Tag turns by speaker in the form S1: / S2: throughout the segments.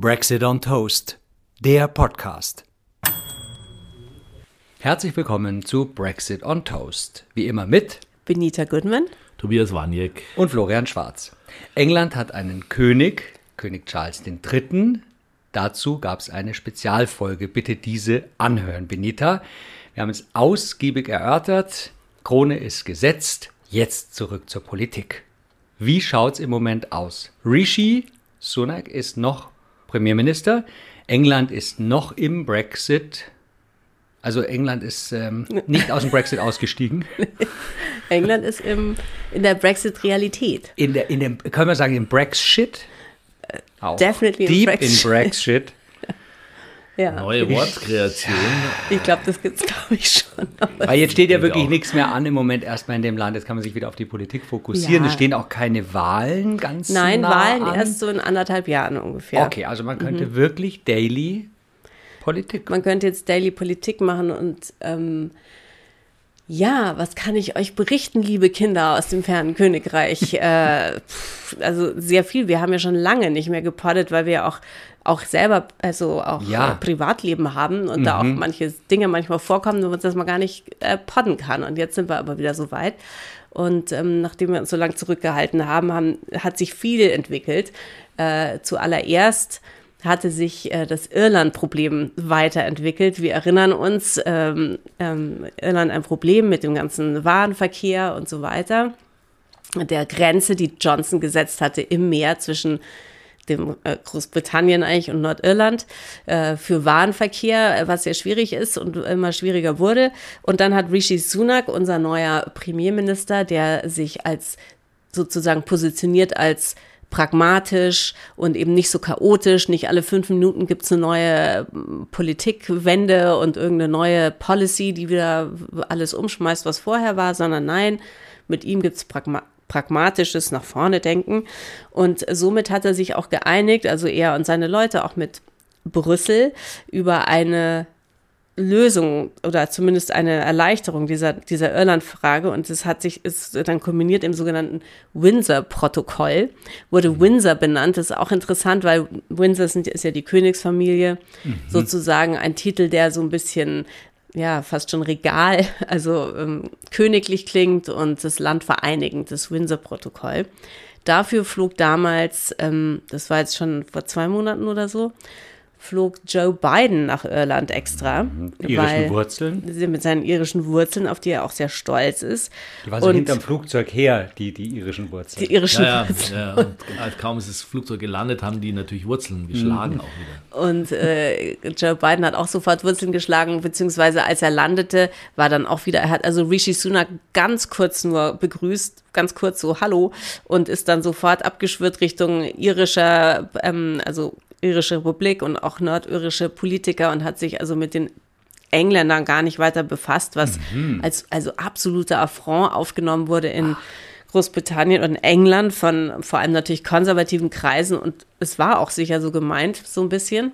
S1: Brexit on Toast, der Podcast. Herzlich willkommen zu Brexit on Toast. Wie immer mit
S2: Benita Goodman,
S3: Tobias Waniek
S1: und Florian Schwarz. England hat einen König, König Charles III. Dazu gab es eine Spezialfolge. Bitte diese anhören, Benita. Wir haben es ausgiebig erörtert. Krone ist gesetzt. Jetzt zurück zur Politik. Wie schaut's im Moment aus? Rishi Sunak ist noch Premierminister. England ist noch im Brexit. Also England ist ähm, nicht aus dem Brexit ausgestiegen.
S2: England ist im, in der Brexit-Realität.
S1: In, der, in dem, können wir sagen, im Brexit?
S2: Auch. Definitely
S1: Deep in Brexit.
S2: Ja.
S3: Neue Wortkreation.
S2: Ich glaube, das gibt es, glaube ich, schon.
S1: Weil jetzt steht ja wirklich nichts mehr an im Moment erstmal in dem Land. Jetzt kann man sich wieder auf die Politik fokussieren. Ja. Es stehen auch keine Wahlen ganz
S2: Nein,
S1: nah
S2: Wahlen
S1: an.
S2: erst so in anderthalb Jahren ungefähr.
S1: Okay, also man könnte mhm. wirklich daily Politik.
S2: Man könnte jetzt daily Politik machen und ähm, ja, was kann ich euch berichten, liebe Kinder aus dem fernen Königreich? äh, also sehr viel. Wir haben ja schon lange nicht mehr gepoddet, weil wir auch auch selber, also auch
S1: ja.
S2: äh, Privatleben haben und mhm. da auch mhm. manche Dinge manchmal vorkommen, dass man gar nicht äh, podden kann. Und jetzt sind wir aber wieder so weit. Und ähm, nachdem wir uns so lange zurückgehalten haben, haben, hat sich viel entwickelt. Äh, zuallererst hatte sich äh, das Irland-Problem weiterentwickelt. Wir erinnern uns, ähm, ähm, Irland ein Problem mit dem ganzen Warenverkehr und so weiter. Der Grenze, die Johnson gesetzt hatte im Meer zwischen dem äh, Großbritannien eigentlich und Nordirland äh, für Warenverkehr, was sehr schwierig ist und immer schwieriger wurde. Und dann hat Rishi Sunak, unser neuer Premierminister, der sich als sozusagen positioniert als pragmatisch und eben nicht so chaotisch. Nicht alle fünf Minuten gibt es eine neue ähm, Politikwende und irgendeine neue Policy, die wieder alles umschmeißt, was vorher war, sondern nein, mit ihm gibt es Pragma pragmatisches nach vorne denken. Und somit hat er sich auch geeinigt, also er und seine Leute auch mit Brüssel über eine Lösung oder zumindest eine Erleichterung dieser, dieser Irland-Frage und es hat sich, ist dann kombiniert im sogenannten Windsor-Protokoll, wurde mhm. Windsor benannt. Das ist auch interessant, weil Windsor sind, ist ja die Königsfamilie, mhm. sozusagen ein Titel, der so ein bisschen ja, fast schon Regal, also ähm, königlich klingt und das Land vereinigend, das Windsor-Protokoll. Dafür flog damals, ähm, das war jetzt schon vor zwei Monaten oder so, flog Joe Biden nach Irland extra.
S1: Mhm. Irischen Wurzeln.
S2: Mit seinen irischen Wurzeln, auf die er auch sehr stolz ist.
S1: Die war so und hinterm Flugzeug her, die, die irischen Wurzeln.
S2: Die irischen
S3: ja,
S2: Wurzeln.
S3: Ja, ja. Und kaum ist das Flugzeug gelandet, haben die natürlich Wurzeln geschlagen mhm. auch
S2: wieder. Und äh, Joe Biden hat auch sofort Wurzeln geschlagen, beziehungsweise als er landete, war dann auch wieder, er hat also Rishi Sunak ganz kurz nur begrüßt, ganz kurz so Hallo und ist dann sofort abgeschwirrt Richtung irischer, ähm, also irische Republik und auch nordirische Politiker und hat sich also mit den Engländern gar nicht weiter befasst, was mhm. als also absoluter Affront aufgenommen wurde in Großbritannien und England von vor allem natürlich konservativen Kreisen und es war auch sicher so gemeint, so ein bisschen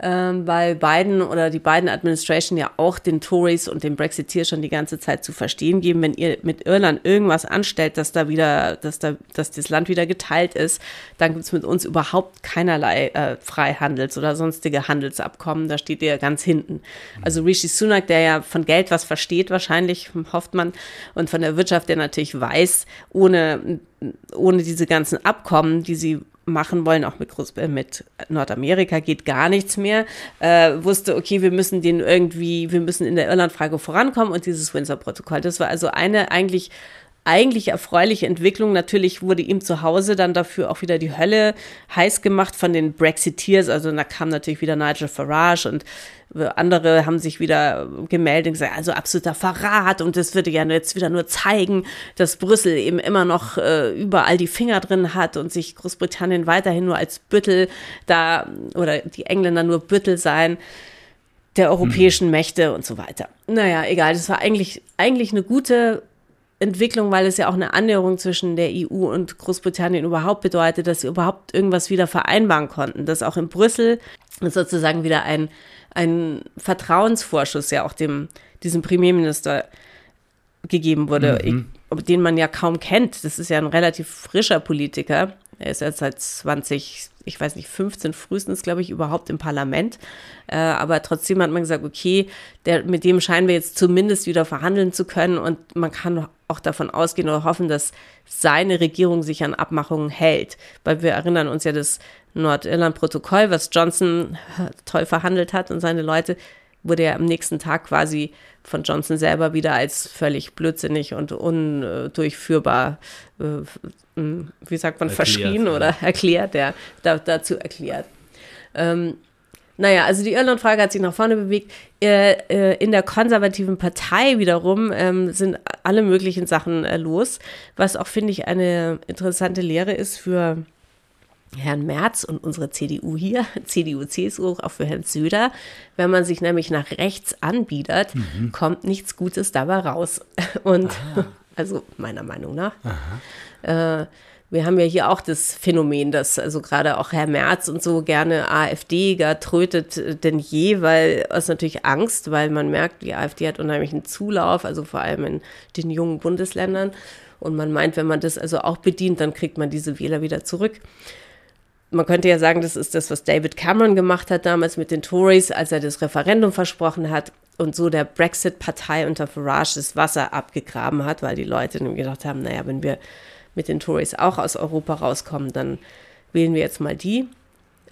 S2: ähm, weil Biden oder die Biden Administration ja auch den Tories und den Brexiteers schon die ganze Zeit zu verstehen geben, wenn ihr mit Irland irgendwas anstellt, dass da wieder, dass da, dass das Land wieder geteilt ist, dann gibt es mit uns überhaupt keinerlei äh, Freihandels- oder sonstige Handelsabkommen. Da steht ihr ganz hinten. Also Rishi Sunak, der ja von Geld was versteht, wahrscheinlich hofft man, und von der Wirtschaft, der natürlich weiß, ohne ohne diese ganzen Abkommen, die sie machen wollen, auch mit, Groß äh, mit Nordamerika geht gar nichts mehr, äh, wusste, okay, wir müssen den irgendwie, wir müssen in der Irlandfrage vorankommen und dieses Windsor-Protokoll. Das war also eine eigentlich eigentlich erfreuliche Entwicklung. Natürlich wurde ihm zu Hause dann dafür auch wieder die Hölle heiß gemacht von den Brexiteers. Also da kam natürlich wieder Nigel Farage und andere haben sich wieder gemeldet und gesagt, also absoluter Verrat und das würde ja jetzt wieder nur zeigen, dass Brüssel eben immer noch äh, überall die Finger drin hat und sich Großbritannien weiterhin nur als Büttel da oder die Engländer nur Büttel sein der europäischen Mächte und so weiter. Naja, egal, das war eigentlich, eigentlich eine gute Entwicklung, weil es ja auch eine Annäherung zwischen der EU und Großbritannien überhaupt bedeutet, dass sie überhaupt irgendwas wieder vereinbaren konnten, dass auch in Brüssel sozusagen wieder ein, ein Vertrauensvorschuss ja auch dem, diesem Premierminister gegeben wurde, mhm. den man ja kaum kennt. Das ist ja ein relativ frischer Politiker, Er ist jetzt seit 20, ich weiß nicht, 15 frühestens, glaube ich, überhaupt im Parlament. Äh, aber trotzdem hat man gesagt, okay, der, mit dem scheinen wir jetzt zumindest wieder verhandeln zu können. Und man kann auch davon ausgehen oder hoffen, dass seine Regierung sich an Abmachungen hält. Weil wir erinnern uns ja das Nordirland-Protokoll, was Johnson toll verhandelt hat und seine Leute, wurde ja am nächsten Tag quasi von Johnson selber wieder als völlig blödsinnig und undurchführbar, äh, wie sagt man, erklärt, verschrien ja. oder erklärt, ja, da, dazu erklärt. Ähm, naja, also die Irland-Frage hat sich nach vorne bewegt. Äh, äh, in der konservativen Partei wiederum ähm, sind alle möglichen Sachen los, was auch, finde ich, eine interessante Lehre ist für Herrn Merz und unsere CDU hier, CDU, CSU, auch für Herrn Söder. Wenn man sich nämlich nach rechts anbietet, mhm. kommt nichts Gutes dabei raus. Und Aha. also meiner Meinung nach. Äh, wir haben ja hier auch das Phänomen, dass also gerade auch Herr Merz und so gerne AfD gar trötet denn je, weil es natürlich Angst, weil man merkt, die AfD hat unheimlichen Zulauf, also vor allem in den jungen Bundesländern. Und man meint, wenn man das also auch bedient, dann kriegt man diese Wähler wieder zurück man könnte ja sagen, das ist das, was David Cameron gemacht hat damals mit den Tories, als er das Referendum versprochen hat und so der Brexit-Partei unter Farage das Wasser abgegraben hat, weil die Leute dann gedacht haben, naja, wenn wir mit den Tories auch aus Europa rauskommen, dann wählen wir jetzt mal die.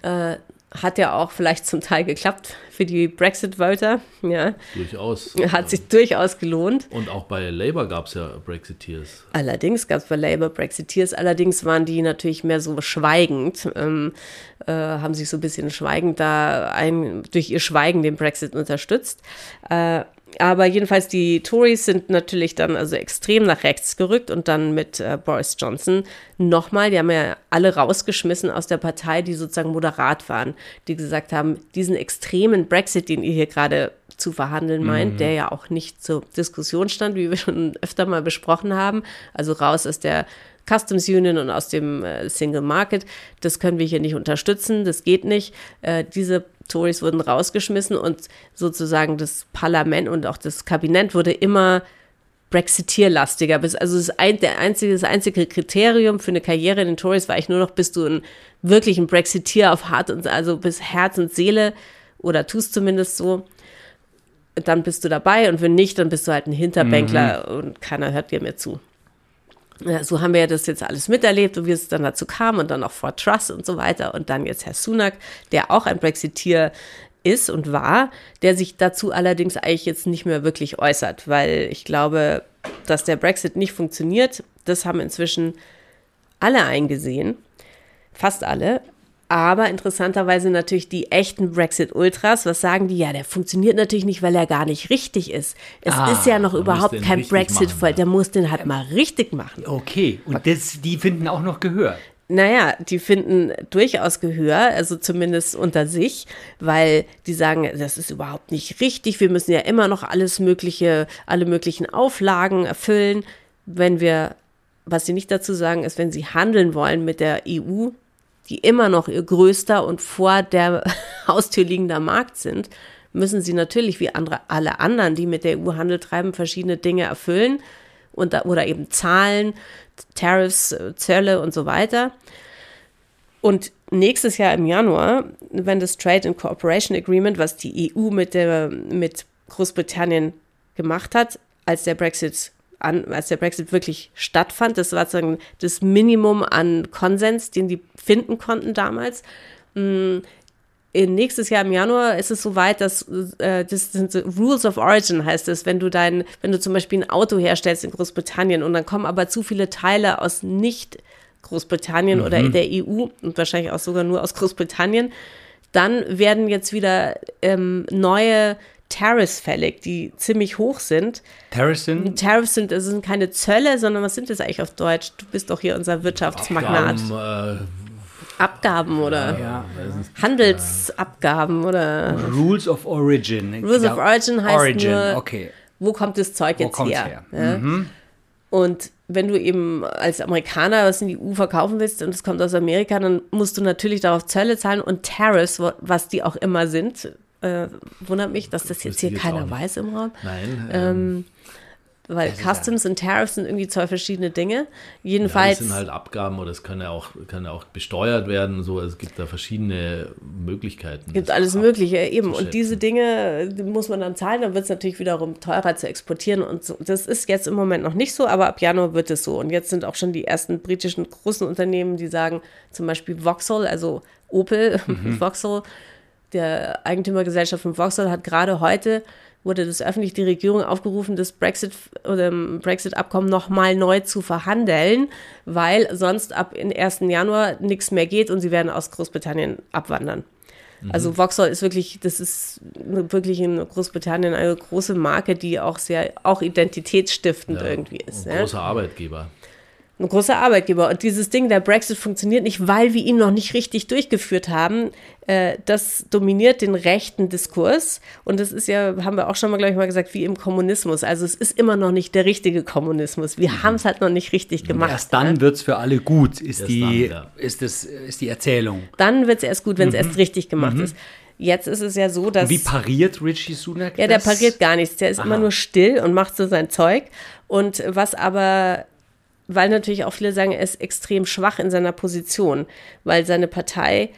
S2: Äh, hat ja auch vielleicht zum Teil geklappt für die Brexit-Voter. Ja.
S3: Durchaus.
S2: Hat sich durchaus gelohnt.
S3: Und auch bei Labour gab es ja Brexiteers.
S2: Allerdings gab es bei Labour Brexiteers. Allerdings waren die natürlich mehr so schweigend, ähm, äh, haben sich so ein bisschen schweigend da ein, durch ihr Schweigen den Brexit unterstützt. Äh, aber jedenfalls die Tories sind natürlich dann also extrem nach rechts gerückt und dann mit äh, Boris Johnson nochmal, die haben ja alle rausgeschmissen aus der Partei, die sozusagen moderat waren, die gesagt haben, diesen extremen Brexit, den ihr hier gerade zu verhandeln meint, mhm. der ja auch nicht zur Diskussion stand, wie wir schon öfter mal besprochen haben, also raus aus der Customs Union und aus dem äh, Single Market. Das können wir hier nicht unterstützen, das geht nicht. Äh, diese Tories wurden rausgeschmissen und sozusagen das Parlament und auch das Kabinett wurde immer Brexitierlastiger. Also das, ein, der einzige, das einzige Kriterium für eine Karriere in den Tories war ich nur noch, bist du ein wirklich ein Brexiteer auf Hart und also bis Herz und Seele oder tust zumindest so, dann bist du dabei und wenn nicht, dann bist du halt ein Hinterbänkler mhm. und keiner hört dir mehr zu so haben wir ja das jetzt alles miterlebt und wie es dann dazu kam und dann auch Fort Truss und so weiter. Und dann jetzt Herr Sunak, der auch ein Brexiteer ist und war, der sich dazu allerdings eigentlich jetzt nicht mehr wirklich äußert, weil ich glaube, dass der Brexit nicht funktioniert, das haben inzwischen alle eingesehen, fast alle, aber interessanterweise natürlich die echten Brexit-Ultras, was sagen die? Ja, der funktioniert natürlich nicht, weil er gar nicht richtig ist. Es ah, ist ja noch überhaupt kein Brexit-Fall. Der muss den halt mal richtig machen.
S1: Okay, und das, die finden auch noch Gehör.
S2: Naja, die finden durchaus Gehör, also zumindest unter sich, weil die sagen, das ist überhaupt nicht richtig. Wir müssen ja immer noch alles mögliche, alle möglichen Auflagen erfüllen. Wenn wir, was sie nicht dazu sagen, ist, wenn sie handeln wollen mit der EU, die immer noch ihr größter und vor der Haustür liegender Markt sind, müssen sie natürlich wie andere, alle anderen, die mit der EU Handel treiben, verschiedene Dinge erfüllen und, oder eben Zahlen, Tariffs, Zölle und so weiter. Und nächstes Jahr im Januar, wenn das Trade and Cooperation Agreement, was die EU mit, der, mit Großbritannien gemacht hat, als der Brexit an, als der Brexit wirklich stattfand. Das war sozusagen das Minimum an Konsens, den die finden konnten damals. Mm, in nächstes Jahr im Januar ist es soweit, dass äh, das sind Rules of Origin heißt es, wenn du dein, wenn du zum Beispiel ein Auto herstellst in Großbritannien und dann kommen aber zu viele Teile aus nicht Großbritannien mhm. oder in der EU und wahrscheinlich auch sogar nur aus Großbritannien, dann werden jetzt wieder ähm, neue Tariffs fällig, die ziemlich hoch sind.
S1: Tariffs sind?
S2: Tariffs sind, das sind keine Zölle, sondern was sind das eigentlich auf Deutsch? Du bist doch hier unser Wirtschaftsmagnat. Abgaben, äh, Abgaben oder ja, Handelsabgaben oder
S1: Rules of Origin.
S2: Rules of Origin heißt Origin, nur, okay. wo kommt das Zeug jetzt her? her? Ja? Mhm. Und wenn du eben als Amerikaner was in die EU verkaufen willst und es kommt aus Amerika, dann musst du natürlich darauf Zölle zahlen und Tariffs, was die auch immer sind, äh, wundert mich, dass das jetzt hier keiner weiß im Raum.
S3: Nein. Ähm,
S2: weil
S1: Das ist ja-
S2: Customs und Tariffs sind irgendwie zwei verschiedene Dinge.
S3: Ja,
S2: Jedenfalls.
S3: das sind halt Abgaben oder es kann ja auch, kann ja auch besteuert werden. So, es gibt da verschiedene Möglichkeiten.
S2: gibt
S3: das
S2: alles Mögliche eben. Und diese. Dinge die muss man dann zahlen, dann wird es natürlich wiederum teurer zu exportieren und so. Das ist jetzt im Moment noch nicht so, aber ab Januar wird es so. Und jetzt sind auch schon die ersten britischen großen Unternehmen, die sagen, zum Beispiel Vauxhall, also Opel, Vauxhall, der Eigentümergesellschaft von Vauxhall hat gerade heute wurde das öffentlich die Regierung aufgerufen, das Brexit oder Brexit-Abkommen nochmal neu zu verhandeln, weil sonst ab im 1. Januar nichts mehr geht und sie werden aus Großbritannien abwandern. Also Vauxhall ist wirklich, das ist wirklich in Großbritannien eine große Marke, die auch sehr, auch identitätsstiftend
S3: Ja,
S2: irgendwie ist.
S3: Ein
S2: Ja?
S3: großer Arbeitgeber.
S2: Ein großer Arbeitgeber. Und dieses Ding, der Brexit funktioniert nicht, weil wir ihn noch nicht richtig durchgeführt haben. Äh, das dominiert den rechten Diskurs. Und das ist ja, haben wir auch schon mal, glaube ich, mal gesagt, wie im Kommunismus. Also es ist immer noch nicht der richtige Kommunismus. Wir haben es halt noch nicht richtig gemacht.
S1: Erst dann wird es für alle gut, ist,
S3: Erst
S1: die,
S3: dann, ja.
S1: ist, das, ist die Erzählung.
S2: Dann wird es erst gut, wenn es erst richtig gemacht ist. Jetzt ist es ja so, dass.
S1: Wie pariert Richie Sunak
S2: Ja, der
S1: das?
S2: pariert gar nichts. Der ist immer nur still und macht so sein Zeug. Und was aber, weil natürlich auch viele sagen, er ist extrem schwach in seiner Position, weil seine Partei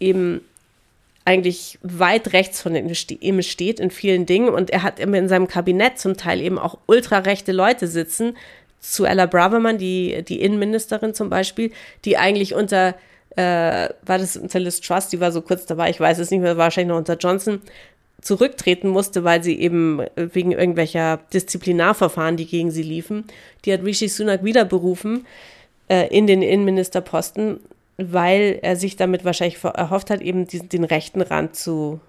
S2: eben eigentlich weit rechts von ihm ste- ihm steht in vielen Dingen und er hat immer in seinem Kabinett zum Teil eben auch ultrarechte Leute sitzen, zu Ella Braverman, die, die Innenministerin zum Beispiel, die eigentlich unter, äh, war das unter Liz Truss, die war so kurz dabei, ich weiß es nicht mehr, wahrscheinlich noch unter Johnson, zurücktreten musste, weil sie eben äh, wegen irgendwelcher Disziplinarverfahren, die gegen sie liefen, die hat Rishi Sunak wieder berufen äh, in den Innenministerposten, weil er sich damit wahrscheinlich erhofft hat, eben diesen, den rechten Rand zu,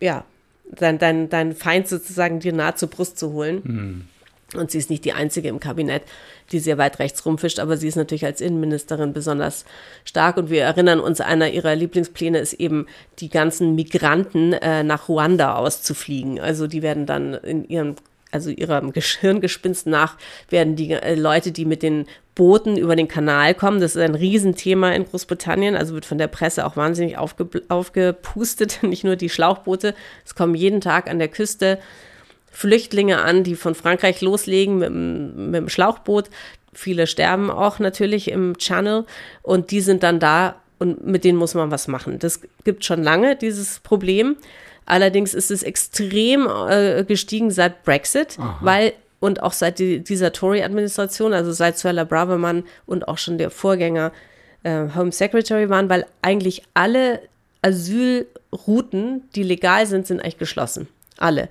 S2: ja, dein, dein, dein Feind sozusagen dir nah zur Brust zu holen. Und sie ist nicht die einzige im Kabinett, die sehr weit rechts rumfischt, aber sie ist natürlich als Innenministerin besonders stark. Und wir erinnern uns, einer ihrer Lieblingspläne ist eben, die ganzen Migranten äh, nach Ruanda auszufliegen. Also die werden dann in ihrem, also ihrem Gehirngespinst nach, werden die äh, Leute, die mit den Booten über den Kanal kommen, das ist ein Riesenthema in Großbritannien, also wird von der Presse auch wahnsinnig aufge, aufgepustet, nicht nur die Schlauchboote, es kommen jeden Tag an der Küste Flüchtlinge an, die von Frankreich loslegen mit, dem- mit dem Schlauchboot. Viele sterben auch natürlich im Channel und die sind dann da und mit denen muss man was machen. Das gibt schon lange, dieses Problem. Allerdings ist es extrem äh, gestiegen seit Brexit, weil und auch seit die, dieser Tory-Administration, also seit Suella Braverman und auch schon der Vorgänger äh, Home Secretary waren, weil eigentlich alle Asylrouten, die legal sind, sind eigentlich geschlossen. Alle.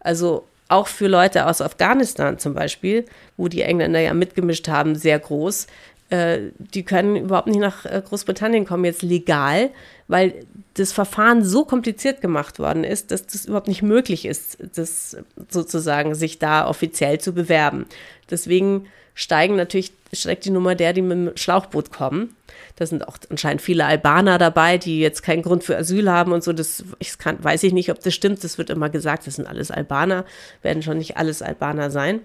S2: Also auch für Leute aus Afghanistan zum Beispiel, wo die Engländer ja mitgemischt haben, sehr groß, äh, die können überhaupt nicht nach äh, Großbritannien kommen, jetzt legal, weil das Verfahren so kompliziert gemacht worden ist, dass das überhaupt nicht möglich ist, das sozusagen sich da offiziell zu bewerben. Deswegen steigen natürlich, steigt die Nummer der, die mit dem Schlauchboot kommen. Da sind auch anscheinend viele Albaner dabei, die jetzt keinen Grund für Asyl haben und so. Das ich kann, weiß ich nicht, ob das stimmt. Das wird immer gesagt, das sind alles Albaner, werden schon nicht alles Albaner sein.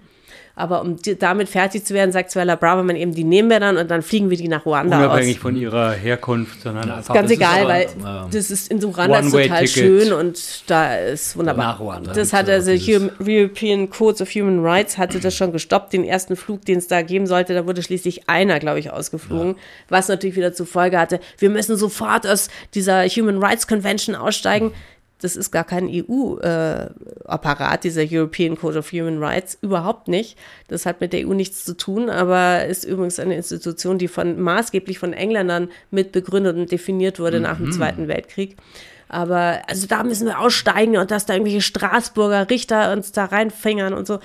S2: Aber um die, damit fertig zu werden, sagt Suella Braverman eben, die nehmen wir dann und dann fliegen wir die nach Ruanda
S1: Unabhängig
S2: aus.
S1: von ihrer Herkunft, sondern einfach
S2: Ganz egal, weil
S3: ja.
S2: das ist in Ruanda ist total schön und da ist wunderbar.
S1: Nach Ruanda.
S2: Das hat
S3: Ja,
S2: also European Codes of Human Rights hatte das schon gestoppt, den ersten Flug, den es da geben sollte. Da wurde schließlich einer, glaube ich, ausgeflogen, was natürlich wieder zur Folge hatte, wir müssen sofort aus dieser Human Rights Convention aussteigen. Das ist gar kein EU-Apparat, dieser European Code of Human Rights, überhaupt nicht. Das hat mit der EU nichts zu tun, aber ist übrigens eine Institution, die von maßgeblich von Engländern mit begründet und definiert wurde nach dem Zweiten Weltkrieg. Aber also da müssen wir aussteigen und dass da irgendwelche Straßburger Richter uns da reinfingern und so.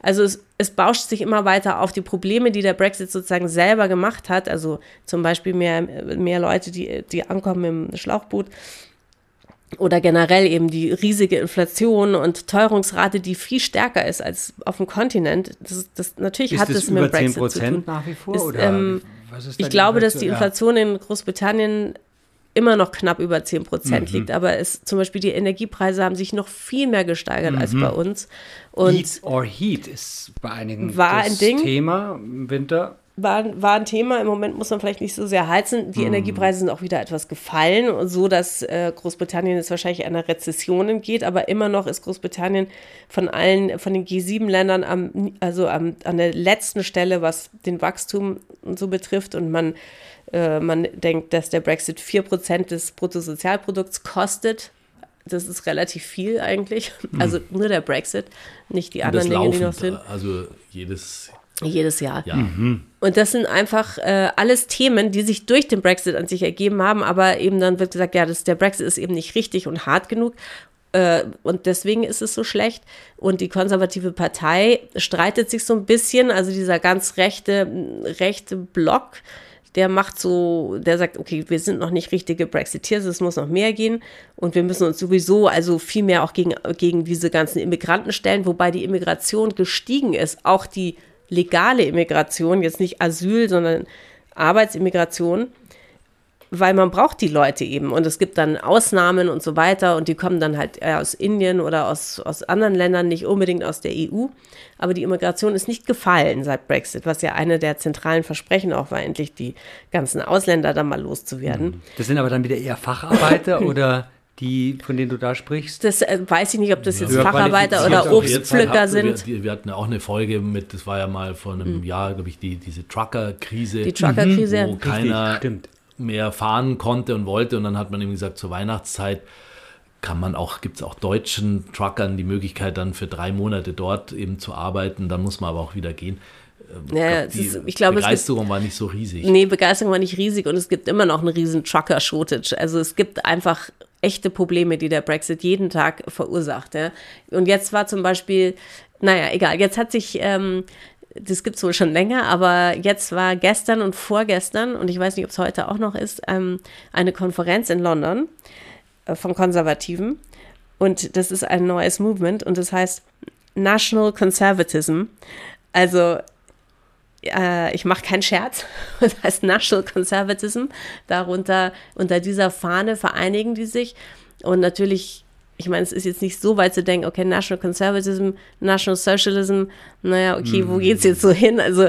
S2: Also es, es bauscht sich immer weiter auf die Probleme, die der Brexit sozusagen selber gemacht hat. Also zum Beispiel mehr, mehr Leute, die, die ankommen im Schlauchboot oder generell eben die riesige Inflation und Teuerungsrate, die viel stärker ist als auf dem Kontinent. Das, das natürlich
S1: Ist
S2: hat
S1: das
S2: mit
S1: über
S2: dem Brexit
S1: 10
S2: zu tun.
S1: Prozent nach wie vor?
S2: Ist,
S1: oder
S2: ähm, Ich glaube, dass die
S1: Ja.
S2: Inflation in Großbritannien immer noch knapp über 10 Prozent
S1: Mhm.
S2: liegt, aber es, zum Beispiel die Energiepreise haben sich noch viel mehr gesteigert als
S1: Mhm.
S2: bei uns. Und
S1: Eat or Heat ist bei einigen
S2: War
S1: das
S2: ein Ding.
S1: Thema im Winter.
S2: War, war ein Thema. Im Moment muss man vielleicht nicht so sehr heizen. Die Energiepreise sind auch wieder etwas gefallen und so, dass äh, Großbritannien jetzt wahrscheinlich einer Rezession entgeht. Aber immer noch ist Großbritannien von allen, von den G7-Ländern am, also am, an der letzten Stelle, was den Wachstum und so betrifft. Und man, äh, man denkt, dass der Brexit 4% des Bruttosozialprodukts kostet. Das ist relativ viel eigentlich. Also nur der Brexit, nicht die anderen Dinge, die noch sind.
S3: also jedes
S2: Jedes Jahr.
S3: Jahr.
S2: Und das sind einfach äh, alles Themen, die sich durch den Brexit an sich ergeben haben, aber eben dann wird gesagt, ja, das, der Brexit ist eben nicht richtig und hart genug. Äh, und deswegen ist es so schlecht. Und die konservative Partei streitet sich so ein bisschen, also dieser ganz rechte, rechte Block, der macht so, der sagt, okay, wir sind noch nicht richtige Brexiteers, es muss noch mehr gehen und wir müssen uns sowieso also viel mehr auch gegen, gegen diese ganzen Immigranten stellen, wobei die Immigration gestiegen ist, auch die legale Immigration, jetzt nicht Asyl, sondern Arbeitsimmigration, weil man braucht die Leute eben und es gibt dann Ausnahmen und so weiter und die kommen dann halt aus Indien oder aus, aus anderen Ländern, nicht unbedingt aus der EU. Aber die Immigration ist nicht gefallen seit Brexit, was ja eine der zentralen Versprechen auch war, endlich die ganzen Ausländer dann mal loszuwerden.
S1: Das sind aber dann wieder eher Facharbeiter oder die, von denen du da sprichst?
S2: Das äh, weiß ich nicht, ob das jetzt Facharbeiter oder Obstpflücker
S3: Jetzt
S2: sind.
S3: Wir, wir hatten ja auch eine Folge mit, das war ja mal vor einem Jahr, glaube ich, die, diese Trucker-Krise.
S2: Die Trucker-Krise.
S3: Wo keiner
S1: stimmt.
S3: mehr fahren konnte und wollte. Und dann hat man eben gesagt, zur Weihnachtszeit kann man auch, gibt es auch deutschen Truckern die Möglichkeit, dann für drei Monate dort eben zu arbeiten. Dann muss man aber auch wieder gehen. Ähm,
S2: Ja,
S3: glaub,
S2: ist- ich glaube, es gibt-
S3: Begeisterung war nicht so riesig.
S2: Nee, Begeisterung war nicht riesig und es gibt immer noch einen riesen Trucker-Shortage. Also es gibt einfach echte Probleme, die der Brexit jeden Tag verursacht. Ja. Und jetzt war zum Beispiel, naja, egal, jetzt hat sich, ähm, das gibt es wohl schon länger, aber jetzt war gestern und vorgestern, und ich weiß nicht, ob es heute auch noch ist, ähm, eine Konferenz in London äh, von Konservativen. Und das ist ein neues Movement und das heißt National Conservatism. Also äh, ich mache keinen Scherz, das heißt National Conservatism. Darunter, unter dieser Fahne vereinigen die sich. Und natürlich, ich meine, es ist jetzt nicht so weit zu denken, okay, National Conservatism, National Socialism, naja, okay, wo geht's jetzt so hin? Also,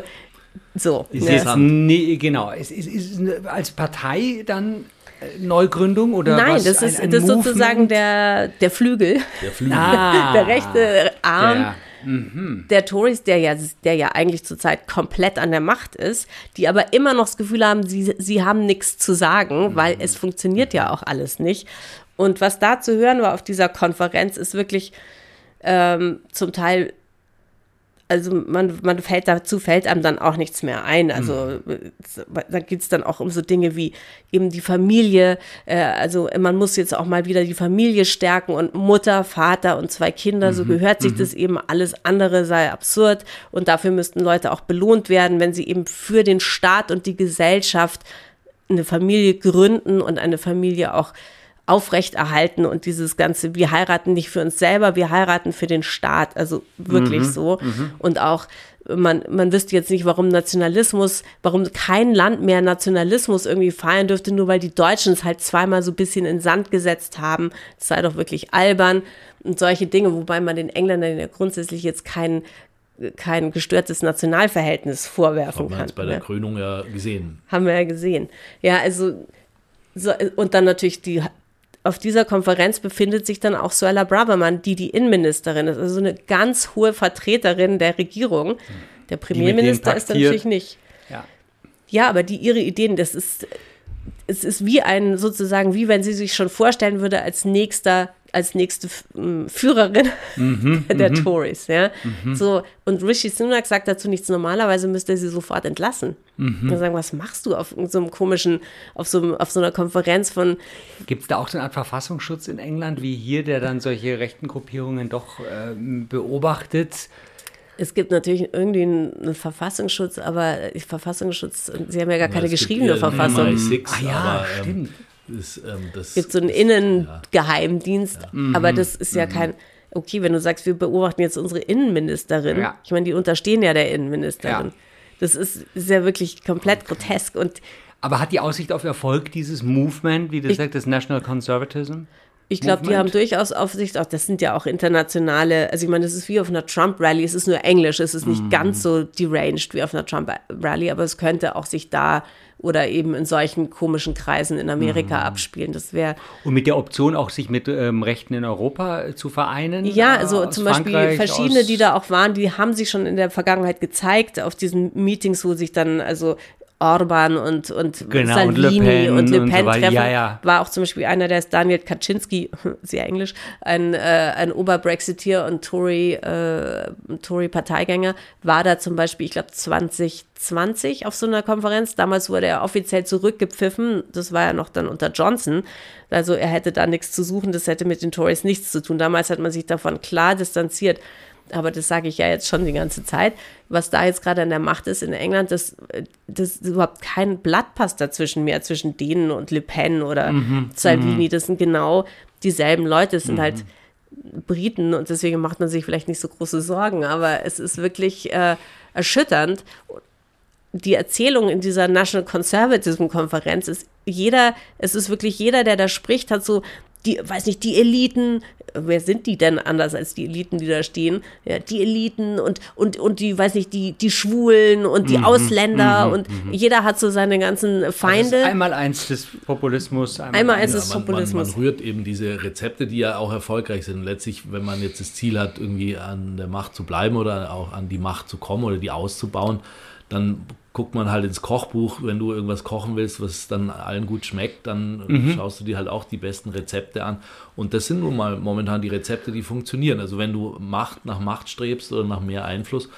S2: so.
S1: Ist
S2: ja.
S1: jetzt nee, genau. Ist, ist, ist es als Partei dann äh, Neugründung oder
S2: Nein,
S1: was?
S2: das
S1: Ein-
S2: ist,
S1: ein
S2: das ist sozusagen der, der Flügel,
S3: Der Flügel.
S1: ah,
S2: der rechte Arm
S1: der-
S2: der Tories, der ja, der ja eigentlich zurzeit komplett an der Macht ist, die aber immer noch das Gefühl haben, sie, sie haben nichts zu sagen, weil es funktioniert ja auch alles nicht. Und was da zu hören war auf dieser Konferenz, ist wirklich ähm, zum Teil, also man, man fällt dazu, fällt einem dann auch nichts mehr ein. Also da geht es dann auch um so Dinge wie eben die Familie. Äh, also man muss jetzt auch mal wieder die Familie stärken und Mutter, Vater und zwei Kinder, so gehört sich das eben. Alles andere sei absurd und dafür müssten Leute auch belohnt werden, wenn sie eben für den Staat und die Gesellschaft eine Familie gründen und eine Familie auch aufrechterhalten und dieses ganze, wir heiraten nicht für uns selber, wir heiraten für den Staat, also wirklich so. Und auch, man, man wüsste jetzt nicht, warum Nationalismus, warum kein Land mehr Nationalismus irgendwie feiern dürfte, nur weil die Deutschen es halt zweimal so ein bisschen in Sand gesetzt haben. Das sei doch wirklich albern und solche Dinge, wobei man den Engländern ja grundsätzlich jetzt kein, kein gestörtes Nationalverhältnis vorwerfen
S3: Haben wir
S2: kann.
S3: bei der
S2: ne?
S3: Krönung ja gesehen.
S2: Haben wir ja gesehen. Ja, also, so, und dann natürlich die, auf dieser Konferenz befindet sich dann auch Suella Braverman, die die Innenministerin ist, also eine ganz hohe Vertreterin der Regierung. Der Premierminister ist natürlich nicht.
S1: Ja.
S2: Ja, aber die ihre Ideen, das ist, es ist wie ein, sozusagen, wie wenn sie sich schon vorstellen würde als nächster, als nächste ähm, Führerin der Tories, ja. So, und Rishi Sunak sagt dazu nichts. Normalerweise müsste er sie sofort entlassen. Und sagen, was machst du auf so einem komischen, auf so, auf so einer Konferenz von,
S1: Gibt es da auch so eine Art Verfassungsschutz in England wie hier, der dann solche rechten Gruppierungen doch ähm, beobachtet?
S2: es gibt natürlich irgendwie einen, Verfassungsschutz, aber Verfassungsschutz, sie haben ja gar keine
S3: Es gibt
S2: geschriebene Verfassung.
S3: MI6,
S1: Ah ja,
S3: aber, ähm,
S1: stimmt.
S3: Das, ähm, das
S2: gibt so einen Innengeheimdienst, aber das ist ja kein, okay, wenn du sagst, wir beobachten jetzt unsere Innenministerin,
S1: Ja.
S2: ich meine, die unterstehen ja der Innenministerin.
S1: Ja.
S2: Das ist, ist ja wirklich komplett grotesk und
S1: Aber hat die Aussicht auf Erfolg dieses Movement, wie du sagst, das National Conservatism?
S2: Ich glaube, die haben durchaus Aufsicht, auch das sind ja auch internationale, also ich meine, das ist wie auf einer Trump-Rally, es ist nur Englisch, es ist nicht mm. ganz so deranged wie auf einer Trump-Rally, aber es könnte auch sich da oder eben in solchen komischen Kreisen in Amerika mm. abspielen. Das wäre.
S1: Und mit der Option auch, sich mit ähm, Rechten in Europa äh, zu vereinen?
S2: Ja, also äh, zum Beispiel verschiedene, die da auch waren, die haben sich schon in der Vergangenheit gezeigt auf diesen Meetings, wo sich dann also Orban und, und
S1: genau, Salvini
S2: und Le Pen, und Le Pen treffen,
S1: ja, ja.
S2: war auch zum Beispiel einer, der ist Daniel Kaczynski, sehr englisch, ein, äh, ein Oberbrexiteer und Tory, äh, Tory-Parteigänger, war da zum Beispiel, ich glaube 2020 auf so einer Konferenz. Damals wurde er offiziell zurückgepfiffen, das war ja noch dann unter Johnson. Also er hätte da nichts zu suchen, das hätte mit den Tories nichts zu tun. Damals hat man sich davon klar distanziert aber das sage ich ja jetzt schon die ganze Zeit, was da jetzt gerade an der Macht ist in England, dass das überhaupt kein Blatt passt dazwischen mehr, zwischen denen und Le Pen oder mhm. Salvini. Mhm. Das sind genau dieselben Leute, es sind halt mhm. halt Briten und deswegen macht man sich vielleicht nicht so große Sorgen, aber es ist wirklich äh, erschütternd. Die Erzählung in dieser National Conservatism Konferenz ist jeder, es ist wirklich jeder, der da spricht, hat so die, weiß nicht, die Eliten, wer sind die denn anders als die Eliten, die da stehen? Ja, die Eliten und, und, und die, weiß nicht, die, die Schwulen und die mhm, Ausländer mhm, und mhm. jeder hat so seine ganzen Feinde.
S1: Also einmal eins des Populismus.
S2: Einmal, einmal eins des ja, man, Populismus.
S3: Man, man, rührt eben diese Rezepte, die ja auch erfolgreich sind. letztlich, wenn man jetzt das Ziel hat, irgendwie an der Macht zu bleiben oder auch an die Macht zu kommen oder die auszubauen, dann guckt man halt ins Kochbuch, wenn du irgendwas kochen willst, was dann allen gut schmeckt, dann mhm. schaust du dir halt auch die besten Rezepte an. Und das sind nun mal momentan die Rezepte, die funktionieren. Also wenn du Macht nach Macht strebst oder nach mehr Einfluss,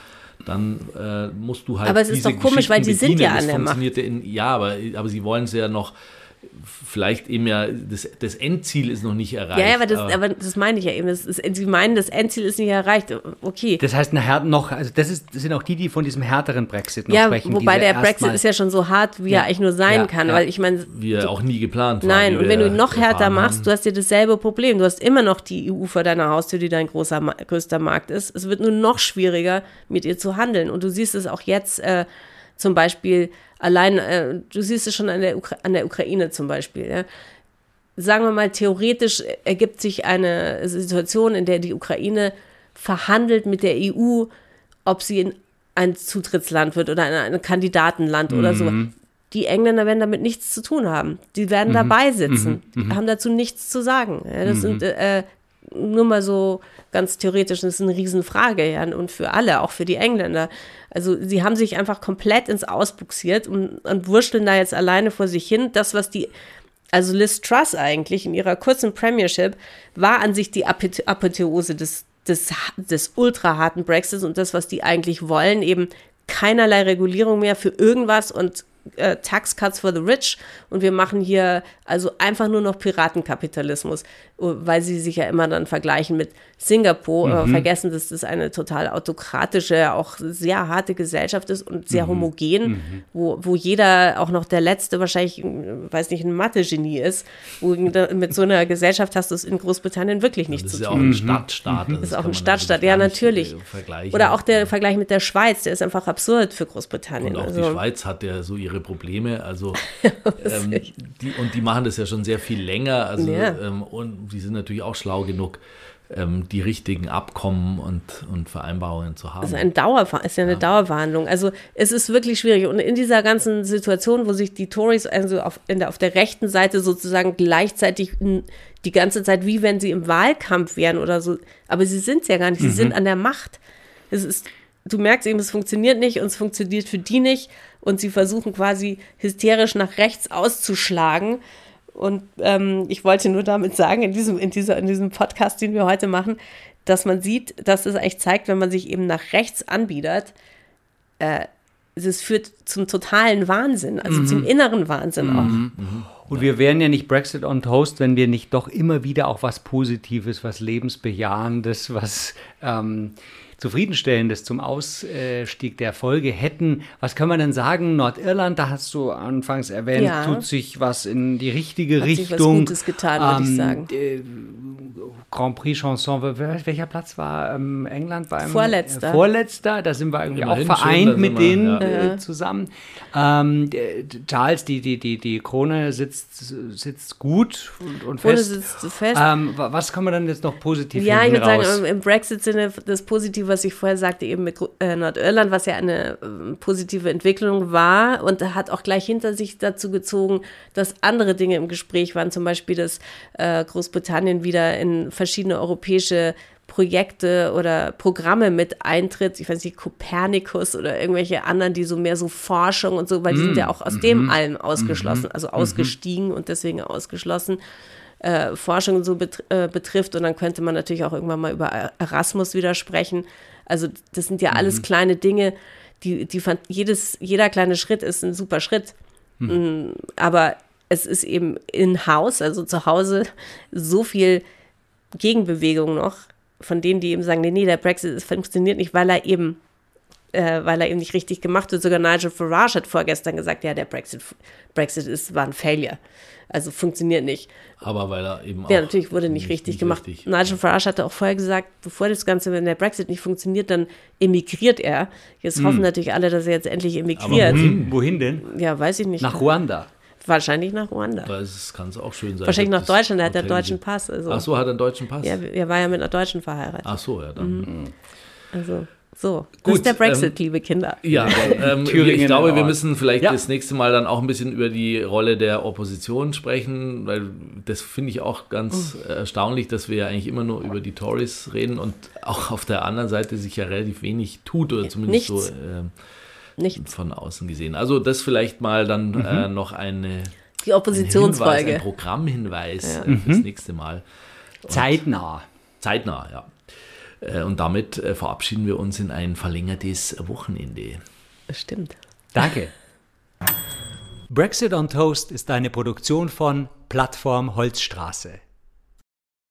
S3: dann äh, musst du halt.
S2: Aber es ist doch komisch, weil die sind ja an der Macht.
S3: In, ja, aber, aber sie wollen es ja noch vielleicht eben ja, das, das Endziel ist noch nicht erreicht.
S2: Ja, aber das, aber, aber das meine ich ja eben. Das ist, Sie meinen, das Endziel ist nicht erreicht. Okay.
S1: Das heißt, nachher noch, also das, ist, das sind auch die, die von diesem härteren Brexit noch
S2: ja,
S1: sprechen.
S2: Wobei der Brexit ist ja schon so hart, wie ja. er eigentlich nur sein ja, kann. Ja. Weil ich meine.
S3: Wie er auch nie geplant war.
S2: Nein, und wenn du ihn noch härter machst, haben. du hast dir dasselbe Problem. Du hast immer noch die EU vor deiner Haustür, die dein großer, größter Markt ist. Es wird nur noch schwieriger, mit ihr zu handeln. Und du siehst es auch jetzt äh, zum Beispiel Allein, äh, du siehst es schon an der, Ukra an der Ukraine zum Beispiel. Ja? Sagen wir mal, theoretisch ergibt sich eine Situation, in der die Ukraine verhandelt mit der EU, ob sie ein Zutrittsland wird oder ein, ein Kandidatenland mhm. oder so. Mhm. Die Engländer werden damit nichts zu tun haben. Die werden mhm. dabei sitzen, mhm. mhm. haben dazu nichts zu sagen. Ja, das sind mhm. äh, nur mal so ganz theoretisch, das ist eine Riesenfrage, ja, und für alle, auch für die Engländer. Also sie haben sich einfach komplett ins Ausbuxiert und, und wurschteln da jetzt alleine vor sich hin. Das, was die, also Liz Truss eigentlich in ihrer kurzen Premiership, war an sich die Apotheose des, des, des ultra Brexits und das, was die eigentlich wollen, eben keinerlei Regulierung mehr für irgendwas und äh, Tax Cuts for the Rich und wir machen hier also einfach nur noch Piratenkapitalismus, weil sie sich ja immer dann vergleichen mit Singapur, mhm. äh, vergessen, dass das eine total autokratische, auch sehr harte Gesellschaft ist und sehr mhm. homogen, mhm. Wo, wo jeder, auch noch der Letzte wahrscheinlich, weiß nicht, ein Mathe-Genie ist, wo mit so einer Gesellschaft hast du es in Großbritannien wirklich nicht
S3: zu
S2: tun.
S3: Das ist ja auch ein Stadtstaat.
S2: Das ist auch ein Stadtstaat, ja natürlich. Oder auch der Vergleich mit der Schweiz, der ist einfach absurd für Großbritannien.
S3: Und auch also, die Schweiz hat ja so ihre Probleme, also ähm, die, und die machen das ja schon sehr viel länger, also ja. ähm, und die sind natürlich auch schlau genug, ähm, die richtigen Abkommen und, und Vereinbarungen zu haben.
S2: Das ist, ein Dauer, ist ja eine ja. Dauerverhandlung. Also es ist wirklich schwierig. Und in dieser ganzen Situation, wo sich die Tories also auf, der, auf der rechten Seite sozusagen gleichzeitig die ganze Zeit, wie wenn sie im Wahlkampf wären oder so, aber sie sind es ja gar nicht, sie mhm. sind an der Macht. Es ist, du merkst eben, es funktioniert nicht und es funktioniert für die nicht und sie versuchen quasi hysterisch nach rechts auszuschlagen und ähm, ich wollte nur damit sagen, in diesem, in, dieser, in diesem Podcast, den wir heute machen, dass man sieht, dass es eigentlich zeigt, wenn man sich eben nach rechts anbietet, äh, es führt zum totalen Wahnsinn, also mhm. zum inneren Wahnsinn mhm. auch. Mhm.
S1: Und wir wären ja nicht Brexit on Toast, wenn wir nicht doch immer wieder auch was Positives, was Lebensbejahendes, was ähm, Zufriedenstellendes zum Ausstieg der Folge hätten. Was kann man denn sagen? Nordirland, da hast du anfangs erwähnt, ja. tut sich was in die richtige
S2: Hat
S1: Richtung. Sich
S2: was Gutes getan, würde ähm, ich sagen. Äh,
S1: Grand Prix Chanson, wel- welcher Platz war ähm, England? Beim,
S2: Vorletzter.
S1: Äh, Vorletzter, da sind wir irgendwie
S3: Immerhin
S1: auch
S3: schön,
S1: vereint
S3: sind
S1: mit
S3: wir,
S1: denen
S3: ja.
S1: äh, zusammen. Ähm, Charles, die, die, die, die Krone sitzt, sitzt gut und, und fest.
S2: sitzt fest.
S1: Ähm, wa- was kann man dann jetzt noch positiv
S2: Ja, ich würde sagen, im- Brexit-Sinne das Positive, was ich vorher sagte, eben mit äh, Nordirland, was ja eine ähm, positive Entwicklung war und hat auch gleich hinter sich dazu gezogen, dass andere Dinge im Gespräch waren, zum Beispiel, dass äh, Großbritannien wieder in verschiedene europäische Projekte oder Programme mit eintritt, ich weiß nicht, Kopernikus oder irgendwelche anderen, die so mehr so Forschung und so, weil die sind ja auch aus dem allem ausgeschlossen, also ausgestiegen und deswegen ausgeschlossen. Äh, Forschung so bet äh, betrifft. Und dann könnte man natürlich auch irgendwann mal über Erasmus wieder sprechen. Also das sind ja alles kleine Dinge, die, die fand, jedes, jeder kleine Schritt ist ein super Schritt. Mm, Aber es ist eben in-house, also zu Hause, so viel Gegenbewegung noch von denen, die eben sagen, nee, nee, der Brexit funktioniert nicht, weil er eben äh, weil er eben nicht richtig gemacht wird. Sogar Nigel Farage hat vorgestern gesagt, ja, der Brexit, Brexit ist, war ein Failure. Also funktioniert nicht.
S3: Aber weil er eben auch.
S2: Ja, natürlich wurde nicht, richtig gemacht.
S3: richtig-
S2: Nigel Farage hatte auch vorher gesagt, bevor das Ganze, wenn der Brexit nicht funktioniert, dann emigriert er. Jetzt hoffen natürlich alle, dass er jetzt endlich emigriert.
S1: Wohin, wohin denn?
S2: Ja, weiß ich nicht.
S1: Nach Ruanda.
S2: Wahrscheinlich nach Ruanda.
S3: Das kann es auch schön sein.
S2: Wahrscheinlich nach
S3: Das
S2: Deutschland, er hat ja
S3: Hotel-
S2: deutschen Pass. Also.
S3: Ach so, hat er einen deutschen Pass?
S2: Ja, er war ja mit einer Deutschen verheiratet.
S3: Ach so, ja, dann.
S2: Mhm. Also, so. das
S3: Gut,
S2: ist der Brexit,
S3: ähm,
S2: liebe Kinder.
S3: Ja, ähm, ich glaube, wir müssen vielleicht
S1: Ja.
S3: das nächste Mal dann auch ein bisschen über die Rolle der Opposition sprechen, weil das finde ich auch ganz
S2: Oh.
S3: äh, erstaunlich, dass wir ja eigentlich immer nur über die Tories reden und auch auf der anderen Seite sich ja relativ wenig tut oder zumindest
S2: Nichts.
S3: so ähm,
S2: Nichts.
S3: von außen gesehen. Also das vielleicht mal dann äh, noch eine
S2: Die
S3: ein Hinweis, ein
S2: Oppositionsfolge.
S3: Programmhinweis äh, fürs nächste Mal.
S1: Zeitnah.
S3: Zeitnah, ja. Äh, Und damit äh, verabschieden wir uns in ein verlängertes Wochenende.
S2: Stimmt.
S1: Danke. Brexit on Toast ist eine Produktion von Plattform Holzstraße.